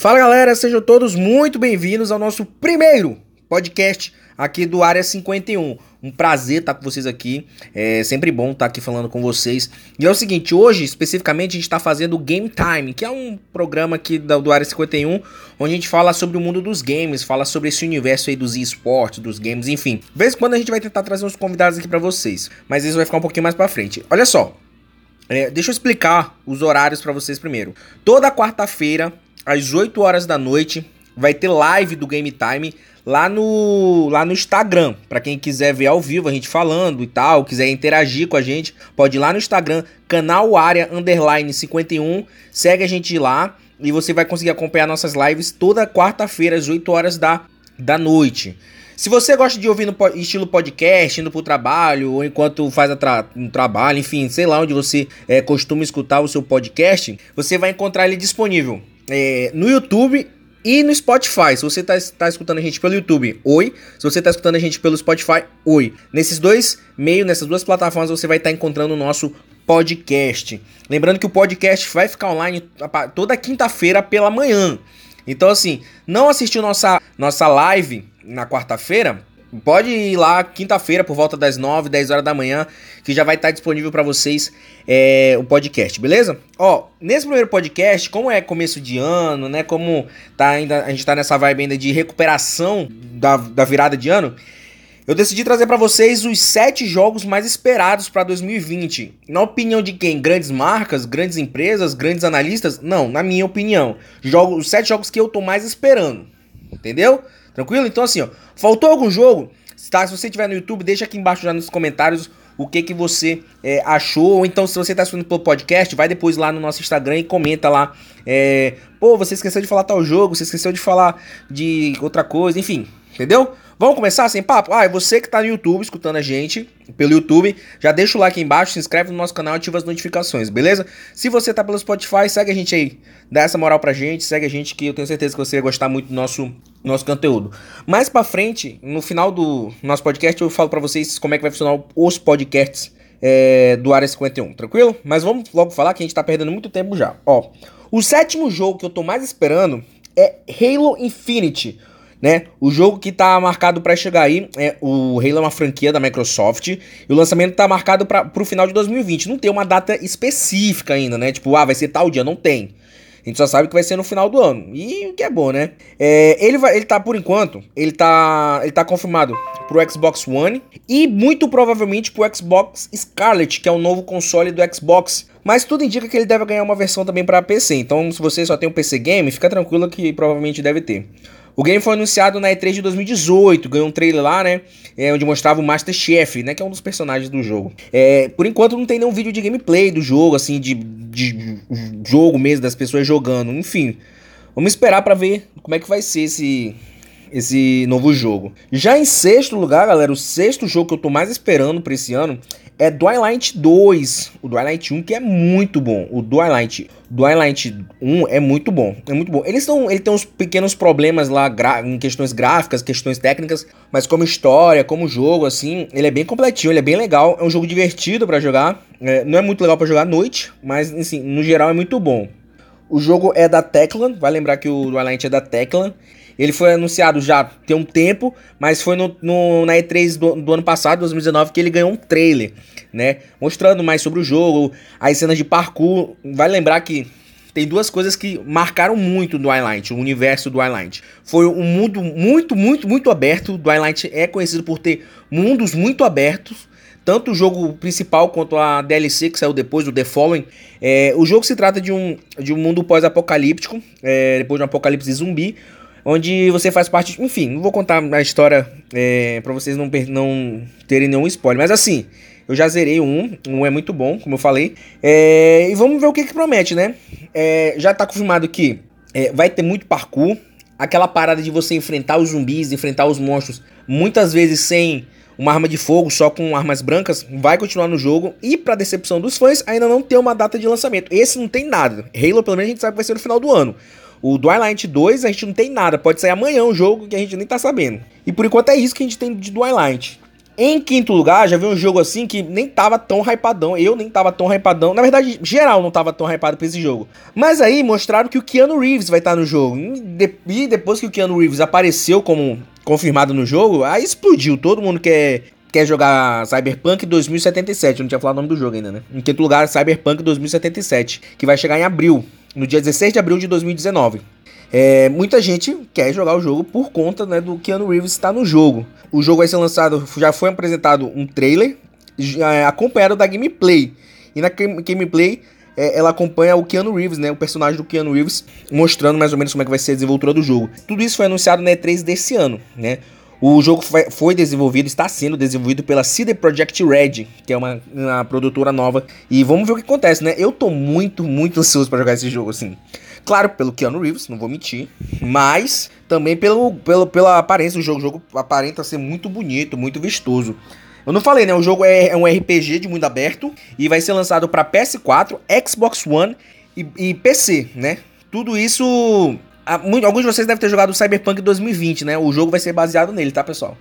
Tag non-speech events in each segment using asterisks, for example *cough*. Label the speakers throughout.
Speaker 1: Fala galera, sejam todos muito bem-vindos ao nosso primeiro podcast aqui do Área 51. Um prazer estar com vocês aqui, é sempre bom estar aqui falando com vocês. E é o seguinte, hoje especificamente a gente está fazendo o Game Time, que é um programa aqui do Área 51, onde a gente fala sobre o mundo dos games, fala sobre esse universo aí dos esportes, dos games, enfim. De vez em quando a gente vai tentar trazer uns convidados aqui para vocês, mas isso vai ficar um pouquinho mais para frente. Olha só, é, deixa eu explicar os horários para vocês primeiro. Toda quarta-feira às 8 horas da noite, vai ter live do Game Time lá no, lá no Instagram. Para quem quiser ver ao vivo a gente falando e tal, quiser interagir com a gente, pode ir lá no Instagram, canal área underline 51, segue a gente lá e você vai conseguir acompanhar nossas lives toda quarta-feira às 8 horas da, da noite. Se você gosta de ouvir no estilo podcast, indo pro trabalho, ou enquanto faz tra um trabalho, enfim, sei lá onde você é, costuma escutar o seu podcast, você vai encontrar ele disponível é, no YouTube e no Spotify. Se você está tá escutando a gente pelo YouTube, oi. Se você está escutando a gente pelo Spotify, oi. Nesses dois meios, nessas duas plataformas, você vai estar tá encontrando o nosso podcast. Lembrando que o podcast vai ficar online toda quinta-feira pela manhã. Então, assim, não assistiu nossa, nossa live na quarta-feira? Pode ir lá quinta-feira por volta das 9, 10 horas da manhã, que já vai estar disponível para vocês é, o podcast, beleza? Ó, nesse primeiro podcast, como é começo de ano, né? Como tá ainda, a gente tá nessa vibe ainda de recuperação da, da virada de ano, eu decidi trazer para vocês os sete jogos mais esperados para 2020. Na opinião de quem? Grandes marcas, grandes empresas, grandes analistas? Não, na minha opinião. Jogo, os sete jogos que eu tô mais esperando. Entendeu? Tranquilo? Então assim, ó, faltou algum jogo? Tá, se você estiver no YouTube, deixa aqui embaixo já nos comentários o que que você é, achou. Ou então, se você está assistindo pelo podcast, vai depois lá no nosso Instagram e comenta lá. É, Pô, você esqueceu de falar tal jogo, você esqueceu de falar de outra coisa, enfim, entendeu? Vamos começar sem papo? Ah, é você que tá no YouTube escutando a gente pelo YouTube, já deixa o like aí embaixo, se inscreve no nosso canal e ativa as notificações, beleza? Se você tá pelo Spotify, segue a gente aí, dá essa moral pra gente, segue a gente que eu tenho certeza que você vai gostar muito do nosso, nosso conteúdo. Mais pra frente, no final do nosso podcast, eu falo pra vocês como é que vai funcionar os podcasts é, do Área 51, tranquilo? Mas vamos logo falar que a gente tá perdendo muito tempo já. Ó, o sétimo jogo que eu tô mais esperando é Halo Infinite né? O jogo que tá marcado para chegar aí, é o Halo uma franquia da Microsoft, e o lançamento tá marcado para pro final de 2020. Não tem uma data específica ainda, né? Tipo, ah, vai ser tal dia, não tem. A gente só sabe que vai ser no final do ano. E o que é bom, né? É, ele, vai, ele tá, por enquanto, ele tá, ele tá confirmado pro Xbox One e muito provavelmente pro Xbox Scarlet, que é o novo console do Xbox. Mas tudo indica que ele deve ganhar uma versão também para PC. Então, se você só tem um PC game, fica tranquilo que provavelmente deve ter. O game foi anunciado na E3 de 2018, ganhou um trailer lá, né? É, onde mostrava o Master Chief, né? Que é um dos personagens do jogo. É, por enquanto não tem nenhum vídeo de gameplay do jogo, assim, de, de jogo mesmo, das pessoas jogando. Enfim, vamos esperar para ver como é que vai ser esse, esse novo jogo. Já em sexto lugar, galera, o sexto jogo que eu tô mais esperando para esse ano é Twilight 2, o Twilight 1 que é muito bom. O Twilight, Twilight 1 é muito bom, é muito bom. Eles estão, ele tem uns pequenos problemas lá em questões gráficas, questões técnicas, mas como história, como jogo assim, ele é bem completinho, ele é bem legal, é um jogo divertido para jogar. É, não é muito legal para jogar à noite, mas assim, no geral é muito bom. O jogo é da Teclan, vai lembrar que o Twilight é da Teclan. Ele foi anunciado já tem um tempo, mas foi no, no na E3 do, do, ano passado, 2019, que ele ganhou um trailer, né? Mostrando mais sobre o jogo, as cenas de parkour. Vai lembrar que tem duas coisas que marcaram muito do Twilight, o universo do Twilight. Foi um mundo muito, muito, muito aberto. O Twilight é conhecido por ter mundos muito abertos. Tanto o jogo principal quanto a DLC que saiu depois, do The Fallen. É, o jogo se trata de um, de um mundo pós-apocalíptico, é, depois de um apocalipse zumbi, onde você faz parte. Enfim, não vou contar a história é, para vocês não, não terem nenhum spoiler, mas assim. Eu já zerei um, um é muito bom, como eu falei. É, e vamos ver o que, que promete, né? É, já tá confirmado que é, vai ter muito parkour. Aquela parada de você enfrentar os zumbis, enfrentar os monstros, muitas vezes sem uma arma de fogo, só com armas brancas, vai continuar no jogo. E para decepção dos fãs, ainda não tem uma data de lançamento. Esse não tem nada. Halo, pelo menos, a gente sabe que vai ser no final do ano. O Twilight 2 a gente não tem nada, pode sair amanhã um jogo que a gente nem tá sabendo. E por enquanto é isso que a gente tem de Twilight. Em quinto lugar, já vi um jogo assim que nem tava tão hypadão. Eu nem tava tão hypadão. Na verdade, geral não tava tão hypado pra esse jogo. Mas aí mostraram que o Keanu Reeves vai estar no jogo. E depois que o Keanu Reeves apareceu como confirmado no jogo, aí explodiu. Todo mundo quer, quer jogar Cyberpunk 2077. Eu não tinha falado o nome do jogo ainda, né? Em quinto lugar, Cyberpunk 2077, que vai chegar em abril, no dia 16 de abril de 2019. É, muita gente quer jogar o jogo por conta né, do Keanu Reeves estar no jogo. O jogo vai ser lançado, já foi apresentado um trailer já, acompanhado da gameplay. E na gameplay é, ela acompanha o Keanu Reeves, né, o personagem do Keanu Reeves, mostrando mais ou menos como é que vai ser a desenvoltura do jogo. Tudo isso foi anunciado na E3 desse ano, né? O jogo foi desenvolvido, está sendo desenvolvido pela CD Projekt Red, que é uma, uma produtora nova. E vamos ver o que acontece, né? Eu tô muito, muito ansioso para jogar esse jogo, assim. Claro, pelo Keanu Reeves, não vou mentir. Mas também pelo, pelo, pela aparência do jogo. O jogo aparenta ser muito bonito, muito vistoso. Eu não falei, né? O jogo é, é um RPG de mundo aberto e vai ser lançado para PS4, Xbox One e, e PC, né? Tudo isso alguns de vocês devem ter jogado o Cyberpunk 2020, né? O jogo vai ser baseado nele, tá, pessoal?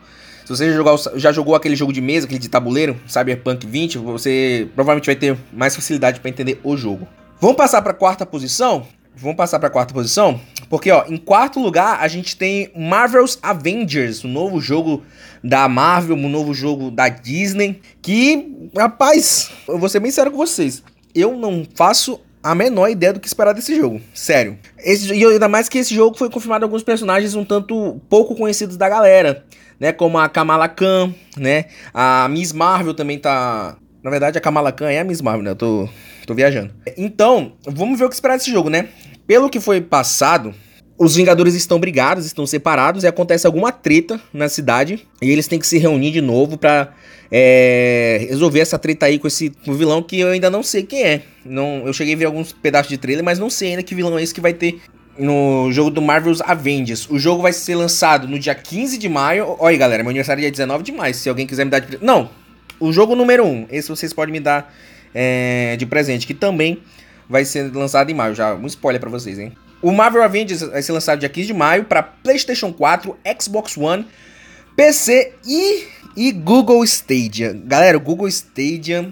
Speaker 1: Se você já jogou, já jogou aquele jogo de mesa, aquele de tabuleiro, Cyberpunk 20, você provavelmente vai ter mais facilidade para entender o jogo. Vamos passar para a quarta posição? Vamos passar para a quarta posição? Porque, ó, em quarto lugar, a gente tem Marvel's Avengers, o um novo jogo da Marvel, um novo jogo da Disney, que, rapaz, eu vou ser bem sério com vocês, eu não faço a menor ideia do que esperar desse jogo. Sério. Esse, e ainda mais que esse jogo foi confirmado alguns personagens um tanto pouco conhecidos da galera, né? Como a Kamala Khan, né? A Miss Marvel também tá. Na verdade, a Kamala Khan é a Miss Marvel, né? Eu tô, tô viajando. Então, vamos ver o que esperar desse jogo, né? Pelo que foi passado, os Vingadores estão brigados, estão separados e acontece alguma treta na cidade e eles têm que se reunir de novo para é, resolver essa treta aí com esse vilão que eu ainda não sei quem é. Não, eu cheguei a ver alguns pedaços de trailer, mas não sei ainda que vilão é esse que vai ter no jogo do Marvel's Avengers. O jogo vai ser lançado no dia 15 de maio. Olha aí, galera, meu aniversário é dia 19 de maio. Se alguém quiser me dar de Não, o jogo número 1. Esse vocês podem me dar é, de presente, que também vai ser lançado em maio. Já um spoiler para vocês, hein? O Marvel Avengers vai ser lançado dia 15 de maio para PlayStation 4, Xbox One, PC e, e Google Stadia. Galera, o Google Stadia.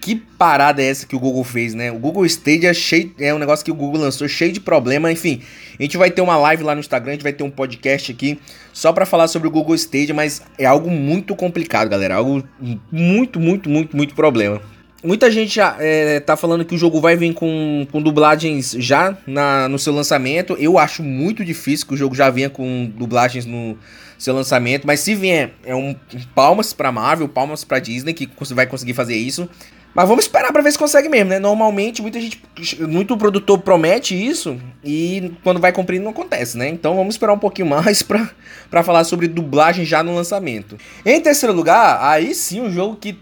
Speaker 1: Que parada é essa que o Google fez, né? O Google Stadia é, cheio, é um negócio que o Google lançou cheio de problema. Enfim, a gente vai ter uma live lá no Instagram, a gente vai ter um podcast aqui só para falar sobre o Google Stadia, mas é algo muito complicado, galera. Algo muito, muito, muito, muito problema. Muita gente já é, tá falando que o jogo vai vir com, com dublagens já na, no seu lançamento. Eu acho muito difícil que o jogo já venha com dublagens no seu lançamento. Mas se vier, é um palmas pra Marvel, palmas pra Disney que vai conseguir fazer isso. Mas vamos esperar para ver se consegue mesmo, né? Normalmente, muita gente, muito produtor promete isso e quando vai cumprir não acontece, né? Então vamos esperar um pouquinho mais pra, pra falar sobre dublagem já no lançamento. Em terceiro lugar, aí sim um jogo que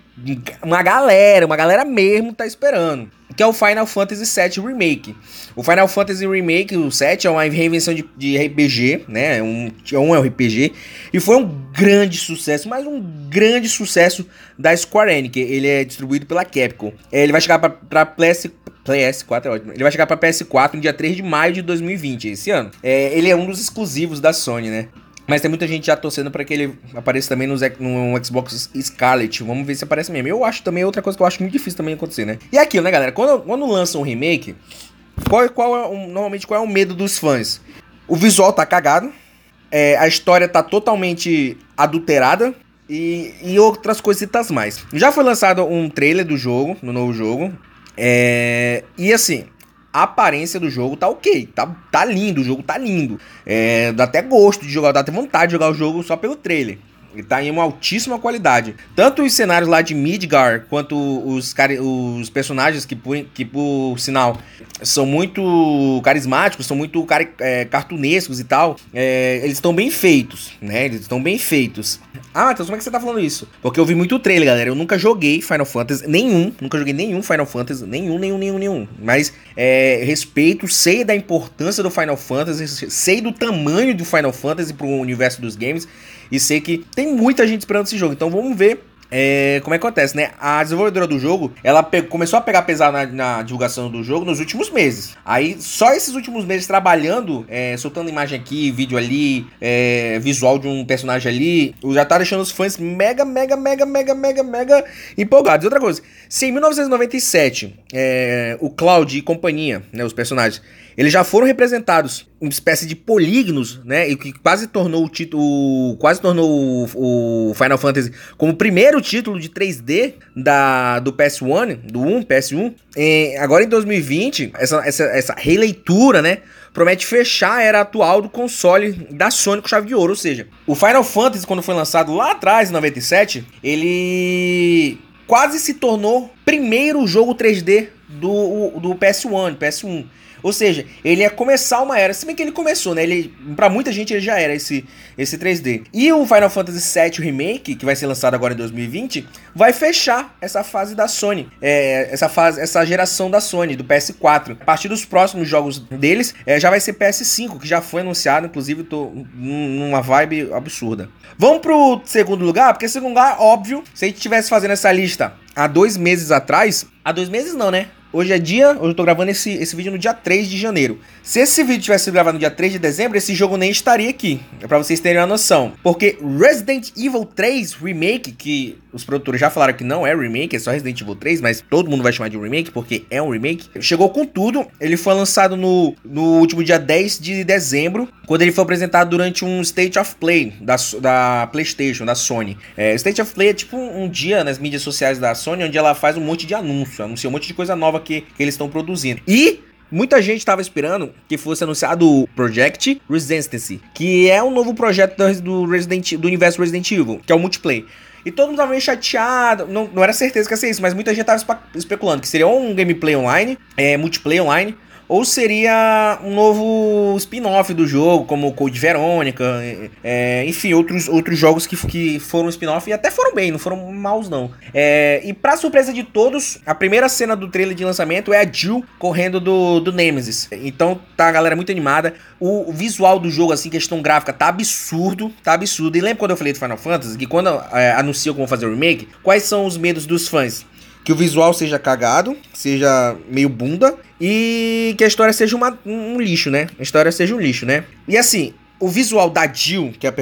Speaker 1: uma galera, uma galera mesmo tá esperando que é o Final Fantasy VII Remake. O Final Fantasy Remake, o 7, é uma reinvenção de, de RPG, né? É um, é um RPG. E foi um grande sucesso, mas um grande sucesso da Square Enix. Ele é distribuído pela Capcom. É, ele vai chegar pra, pra PS, PS4 é ótimo. Ele vai chegar pra PS4 no dia 3 de maio de 2020, esse ano. É, ele é um dos exclusivos da Sony, né? Mas tem muita gente já torcendo para que ele apareça também no, no, Xbox Scarlet. Vamos ver se aparece mesmo. Eu acho também outra coisa que eu acho muito difícil também acontecer, né? E aquilo, né, galera? Quando, quando lança um remake, qual, qual é um, normalmente qual é o medo dos fãs? O visual tá cagado, é, a história tá totalmente adulterada e, e outras coisitas mais. Já foi lançado um trailer do jogo, no novo jogo. É, e assim, a aparência do jogo tá ok, tá, tá lindo, o jogo tá lindo. É, dá até gosto de jogar, dá até vontade de jogar o jogo só pelo trailer. Ele tá em uma altíssima qualidade. Tanto os cenários lá de Midgar, quanto os, os personagens que por, que, por sinal, são muito carismáticos, são muito car é, cartunescos e tal. É, eles estão bem feitos, né? Eles estão bem feitos. Ah, Matheus, como é que você tá falando isso? Porque eu vi muito trailer, galera. Eu nunca joguei Final Fantasy, nenhum. Nunca joguei nenhum Final Fantasy, nenhum, nenhum, nenhum, nenhum. Mas é, respeito, sei da importância do Final Fantasy, sei do tamanho do Final Fantasy pro universo dos games. E sei que tem muita gente esperando esse jogo. Então vamos ver é, como é que acontece, né? A desenvolvedora do jogo, ela começou a pegar pesado na, na, divulgação do jogo nos últimos meses. Aí, só esses últimos meses trabalhando, é, soltando imagem aqui, vídeo ali, é, visual de um personagem ali, já tá deixando os fãs mega, mega, mega, mega, mega, mega empolgados. Outra coisa, se em 1997 é, o Cloud e companhia, né, os personagens, eles já foram representados uma espécie de polígonos, né? E que quase tornou o título. Quase tornou o, o, Final Fantasy como o primeiro título de 3D da, do PS1, do 1, PS1. E agora em 2020, essa, essa, essa releitura, né? Promete fechar a era atual do console da Sony com chave de ouro. Ou seja, o Final Fantasy, quando foi lançado lá atrás, em 97, ele quase se tornou primeiro jogo 3D do, do PS1, PS1. Ou seja, ele ia começar uma era, se bem que ele começou, né? Ele, pra muita gente ele já era esse, esse 3D. E o Final Fantasy VII Remake, que vai ser lançado agora em 2020, vai fechar essa fase da Sony. É, essa fase, essa geração da Sony, do PS4. A partir dos próximos jogos deles, é, já vai ser PS5, que já foi anunciado, inclusive tô numa vibe absurda. Vamos pro segundo lugar, porque segundo lugar, óbvio, se a gente estivesse fazendo essa lista há dois meses atrás, há dois meses não, né? Hoje é dia, hoje eu tô gravando esse, esse vídeo no dia 3 de janeiro. Se esse vídeo tivesse sido gravado no dia 3 de dezembro, esse jogo nem estaria aqui. É pra vocês terem uma noção. Porque Resident Evil 3 Remake, que os produtores já falaram que não é remake, é só Resident Evil 3, mas todo mundo vai chamar de remake porque é um remake. Chegou com tudo. Ele foi lançado no, no último dia 10 de dezembro, quando ele foi apresentado durante um State of Play da, da PlayStation, da Sony. É, State of Play é tipo um, um dia nas mídias sociais da Sony, onde ela faz um monte de anúncio, anuncia um monte de coisa nova que, que eles estão produzindo. E Muita gente estava esperando que fosse anunciado o Project Resistance, que é um novo projeto do, Resident, do universo Resident Evil, que é o multiplayer. E todo mundo tava meio chateado, não, não era certeza que ia ser isso, mas muita gente tava especulando que seria um gameplay online, é, multiplayer online, ou seria um novo spin-off do jogo, como Code Verônica, é, enfim, outros, outros jogos que, que foram spin-off e até foram bem, não foram maus não. É, e pra surpresa de todos, a primeira cena do trailer de lançamento é a Jill correndo do, do Nemesis. Então tá a galera muito animada. O visual do jogo, assim, questão gráfica, tá absurdo, tá absurdo. E lembra quando eu falei do Final Fantasy, que quando é, anunciou como fazer o remake, quais são os medos dos fãs? Que o visual seja cagado, seja meio bunda e que a história seja uma, um lixo, né? A história seja um lixo, né? E assim, o visual da Jill, que é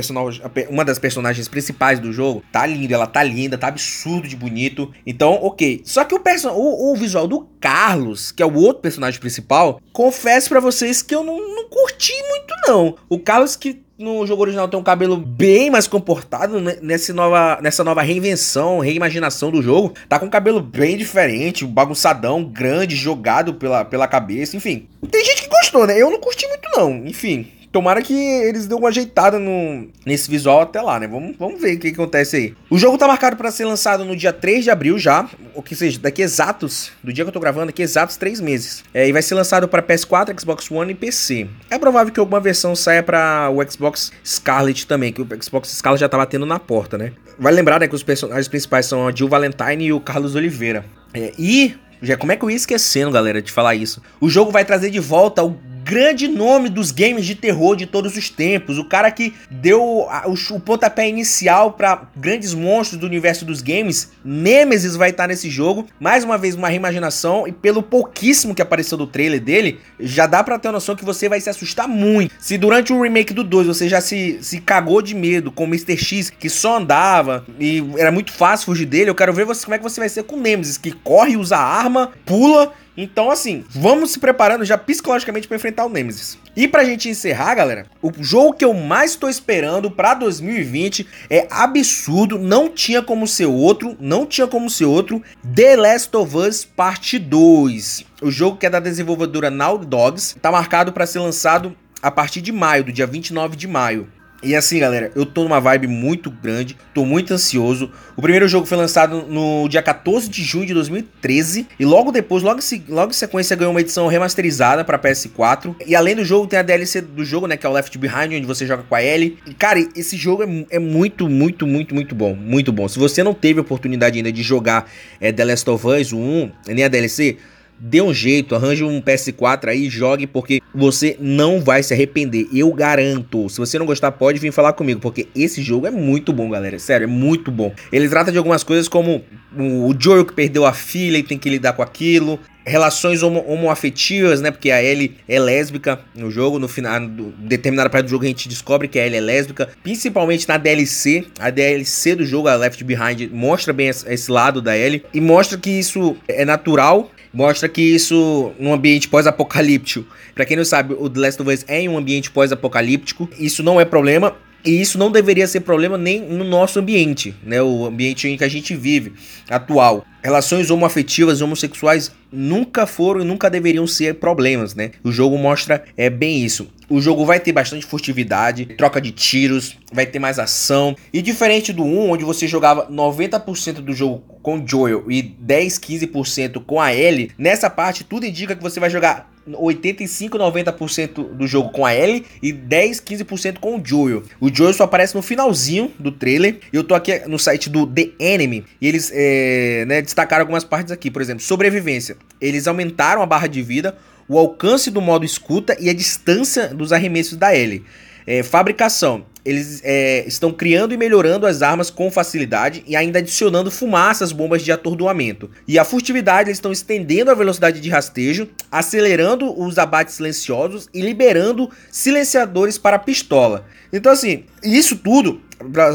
Speaker 1: uma das personagens principais do jogo, tá lindo, ela tá linda, tá absurdo de bonito. Então, ok. Só que o, o, o visual do Carlos, que é o outro personagem principal, confesso para vocês que eu não, não curti muito, não. O Carlos que no jogo original tem um cabelo bem mais comportado né? nessa nova, nessa nova reinvenção, reimaginação do jogo. Tá com um cabelo bem diferente, bagunçadão, grande, jogado pela, pela cabeça, enfim. Tem gente que gostou, né? Eu não curti muito não, enfim. Tomara que eles dêem uma ajeitada no, nesse visual até lá, né? Vamos, vamos ver o que, acontece aí. O jogo tá marcado para ser lançado no dia 3 de abril já, ou que seja, daqui exatos, do dia que eu tô gravando, daqui exatos 3 meses. É, e vai ser lançado para PS4, Xbox One e PC. É provável que alguma versão saia para o Xbox Scarlet também, que o Xbox Scarlet já tá batendo na porta, né? Vai lembrar, né, que os personagens principais são a Jill Valentine e o Carlos Oliveira. É, e já como é que eu ia esquecendo, galera, de falar isso? O jogo vai trazer de volta o grande nome dos games de terror de todos os tempos, o cara que deu o, o pontapé inicial para grandes monstros do universo dos games. Nemesis vai estar nesse jogo, mais uma vez uma reimaginação e pelo pouquíssimo que apareceu do trailer dele, já dá para ter a noção que você vai se assustar muito. Se durante o remake do 2 você já se, se cagou de medo com o Mr. X, que só andava e era muito fácil fugir dele, eu quero ver você, como é que você vai ser com Nemesis, que corre, usa arma, pula então, assim, vamos se preparando já psicologicamente para enfrentar o Nemesis. E pra gente encerrar, galera, o jogo que eu mais tô esperando para 2020 é absurdo, não tinha como ser outro, não tinha como ser outro, The Last of Us Parte 2. O jogo que é da desenvolvedora Naughty Dogs, tá marcado para ser lançado a partir de maio, do dia 29 de maio. E assim, galera, eu tô numa vibe muito grande, tô muito ansioso. O primeiro jogo foi lançado no dia 14 de junho de 2013 e logo depois, logo, logo em sequência, ganhou uma edição remasterizada para PS4. E além do jogo, tem a DLC do jogo, né, que é o Left Behind, onde você joga com a Ellie. E, cara, esse jogo é, é, muito, muito, muito, muito bom, muito bom. Se você não teve a oportunidade ainda de jogar é, The Last of Us 1, nem a DLC, dê um jeito, arranje um PS4 aí, jogue, porque você não vai se arrepender. Eu garanto. Se você não gostar, pode vir falar comigo, porque esse jogo é muito bom, galera. Sério, é muito bom. Ele trata de algumas coisas como o Joel que perdeu a filha e tem que lidar com aquilo relações homo homoafetivas, né? Porque a Ellie é lésbica no jogo. No final, do, determinada parte do jogo, a gente descobre que a Ellie é lésbica. Principalmente na DLC. A DLC do jogo, a Left Behind, mostra bem esse lado da Ellie. E mostra que isso é natural. Mostra que isso, num ambiente pós-apocalíptico. Para quem não sabe, o The Last of Us é em um ambiente pós-apocalíptico. Isso não é problema. E isso não deveria ser problema nem no nosso ambiente, né? O ambiente em que a gente vive, atual. Relações homoafetivas e homossexuais nunca foram e nunca deveriam ser problemas, né? O jogo mostra é bem isso. O jogo vai ter bastante furtividade, troca de tiros, vai ter mais ação. E diferente do 1, onde você jogava 90% do jogo com Joel e 10, 15% com a Ellie, nessa parte tudo indica que você vai jogar 85, 90% do jogo com a Ellie e 10, 15% com o Joel. O Joel só aparece no finalzinho do trailer. Eu tô aqui no site do The Enemy e eles é, né, destacaram algumas partes aqui. Por exemplo, sobrevivência. Eles aumentaram a barra de vida, o alcance do modo escuta e a distância dos arremessos da Ellie. É, fabricação eles é, estão criando e melhorando as armas com facilidade e ainda adicionando fumaça às bombas de atordoamento. E a furtividade, eles estão estendendo a velocidade de rastejo, acelerando os abates silenciosos e liberando silenciadores para pistola. Então, assim, isso tudo,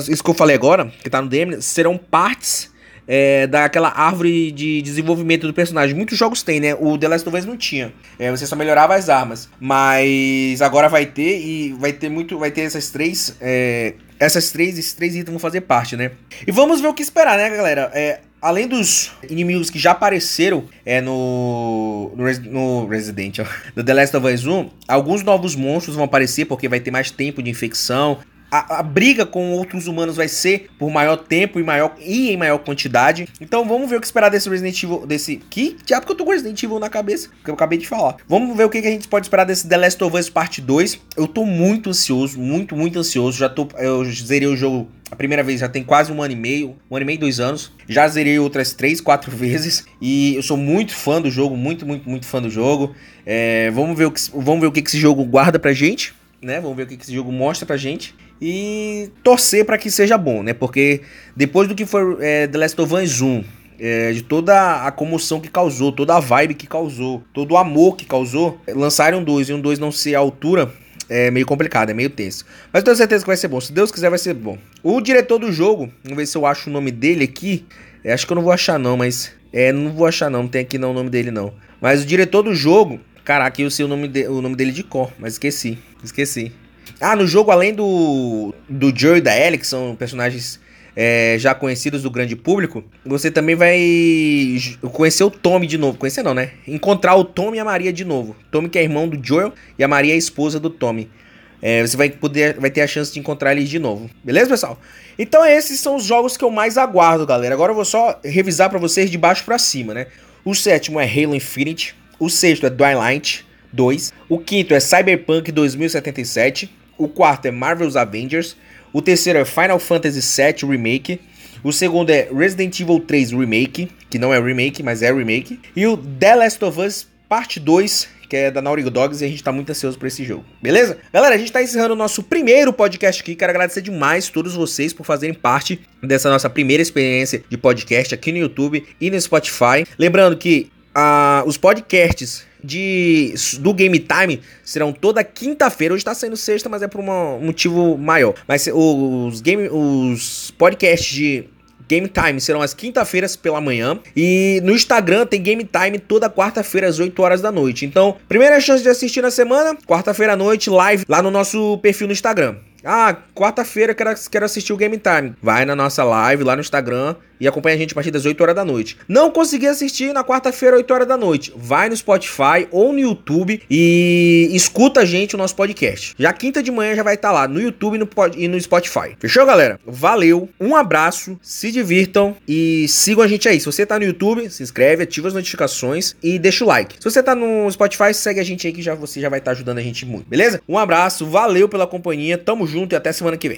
Speaker 1: isso que eu falei agora, que tá no DM, serão partes é, daquela árvore de desenvolvimento do personagem. Muitos jogos têm, né? O The Last of Us não tinha. É, você só melhorava as armas. Mas agora vai ter e vai ter muito. Vai ter essas três. É, essas três, esses três itens vão fazer parte, né? E vamos ver o que esperar, né, galera? É, além dos inimigos que já apareceram é, no, no, no Resident, no The Last of Us 1, alguns novos monstros vão aparecer porque vai ter mais tempo de infecção, a, a, briga com outros humanos vai ser por maior tempo e, maior, e em maior quantidade. Então vamos ver o que esperar desse Resident Evil. Desse. Que diabo que eu tô com Resident Evil na cabeça? Que eu acabei de falar. Vamos ver o que, que a gente pode esperar desse The Last of Us Parte 2. Eu tô muito ansioso, muito, muito ansioso. Já tô. Eu zerei o jogo a primeira vez já tem quase um ano e meio, um ano e meio, dois anos. Já zerei outras três, quatro *laughs* vezes. E eu sou muito fã do jogo, muito, muito, muito fã do jogo. É, vamos ver o que, vamos ver o que esse jogo guarda pra gente, né? Vamos ver o que esse jogo mostra pra gente e torcer para que seja bom, né? Porque depois do que foi é, The Last of Us 1, é, de toda a comoção que causou, toda a vibe que causou, todo o amor que causou, lançaram dois e um dois não ser a altura é meio complicado, é meio tenso. Mas tenho certeza que vai ser bom. Se Deus quiser, vai ser bom. O diretor do jogo, vamos ver se eu acho o nome dele aqui. É, acho que eu não vou achar, não, mas. É, não vou achar, não. Não tem aqui não o nome dele, não. Mas o diretor do jogo. Caraca, eu sei o nome, de, o nome dele de cor, mas esqueci. Esqueci. Ah, no jogo, além do, do Joe e da Ellie, que são personagens é, já conhecidos do grande público, você também vai conhecer o Tommy de novo. Conhecer não, né? Encontrar o Tommy e a Maria de novo. Tommy que é irmão do Joel e a Maria é a esposa do Tommy. É, você vai poder, vai ter a chance de encontrar eles de novo. Beleza, pessoal? Então esses são os jogos que eu mais aguardo, galera. Agora eu vou só revisar para vocês de baixo para cima, né? O sétimo é Halo Infinite. O sexto é Twilight 2. O quinto é Cyberpunk 2077. O quarto é Marvel's Avengers. O terceiro é Final Fantasy VII Remake. O segundo é Resident Evil 3 Remake, que não é remake, mas é remake. E o The Last of Us Parte 2, que é da Naughty Dogs, e a gente tá muito ansioso por esse jogo, beleza? Galera, a gente tá encerrando o nosso primeiro podcast aqui. Quero agradecer demais todos vocês por fazerem parte dessa nossa primeira experiência de podcast aqui no YouTube e no Spotify. Lembrando que uh, os podcasts de, do Game Time serão toda quinta-feira. Hoje tá saindo sexta, mas é por um motivo maior. Mas os, game, os podcasts de Game Time serão às quinta-feiras pela manhã. E no Instagram tem Game Time toda quarta-feira às 8 horas da noite. Então, primeira chance de assistir na semana, quarta-feira à noite, live lá no nosso perfil no Instagram. Ah, quarta-feira quero, quero assistir o Game Time. Vai na nossa live lá no Instagram e acompanha a gente a partir das 8 horas da noite. Não consegui assistir na quarta-feira, 8 horas da noite. Vai no Spotify ou no YouTube e escuta a gente o nosso podcast. Já quinta de manhã já vai estar tá lá no YouTube e no, e no Spotify. Fechou, galera? Valeu, um abraço, se divirtam e sigam a gente aí. Se você tá no YouTube, se inscreve, ativa as notificações e deixa o like. Se você tá no Spotify, segue a gente aí que já, você já vai estar tá ajudando a gente muito, beleza? Um abraço, valeu pela companhia, tamo junto e até semana que vem.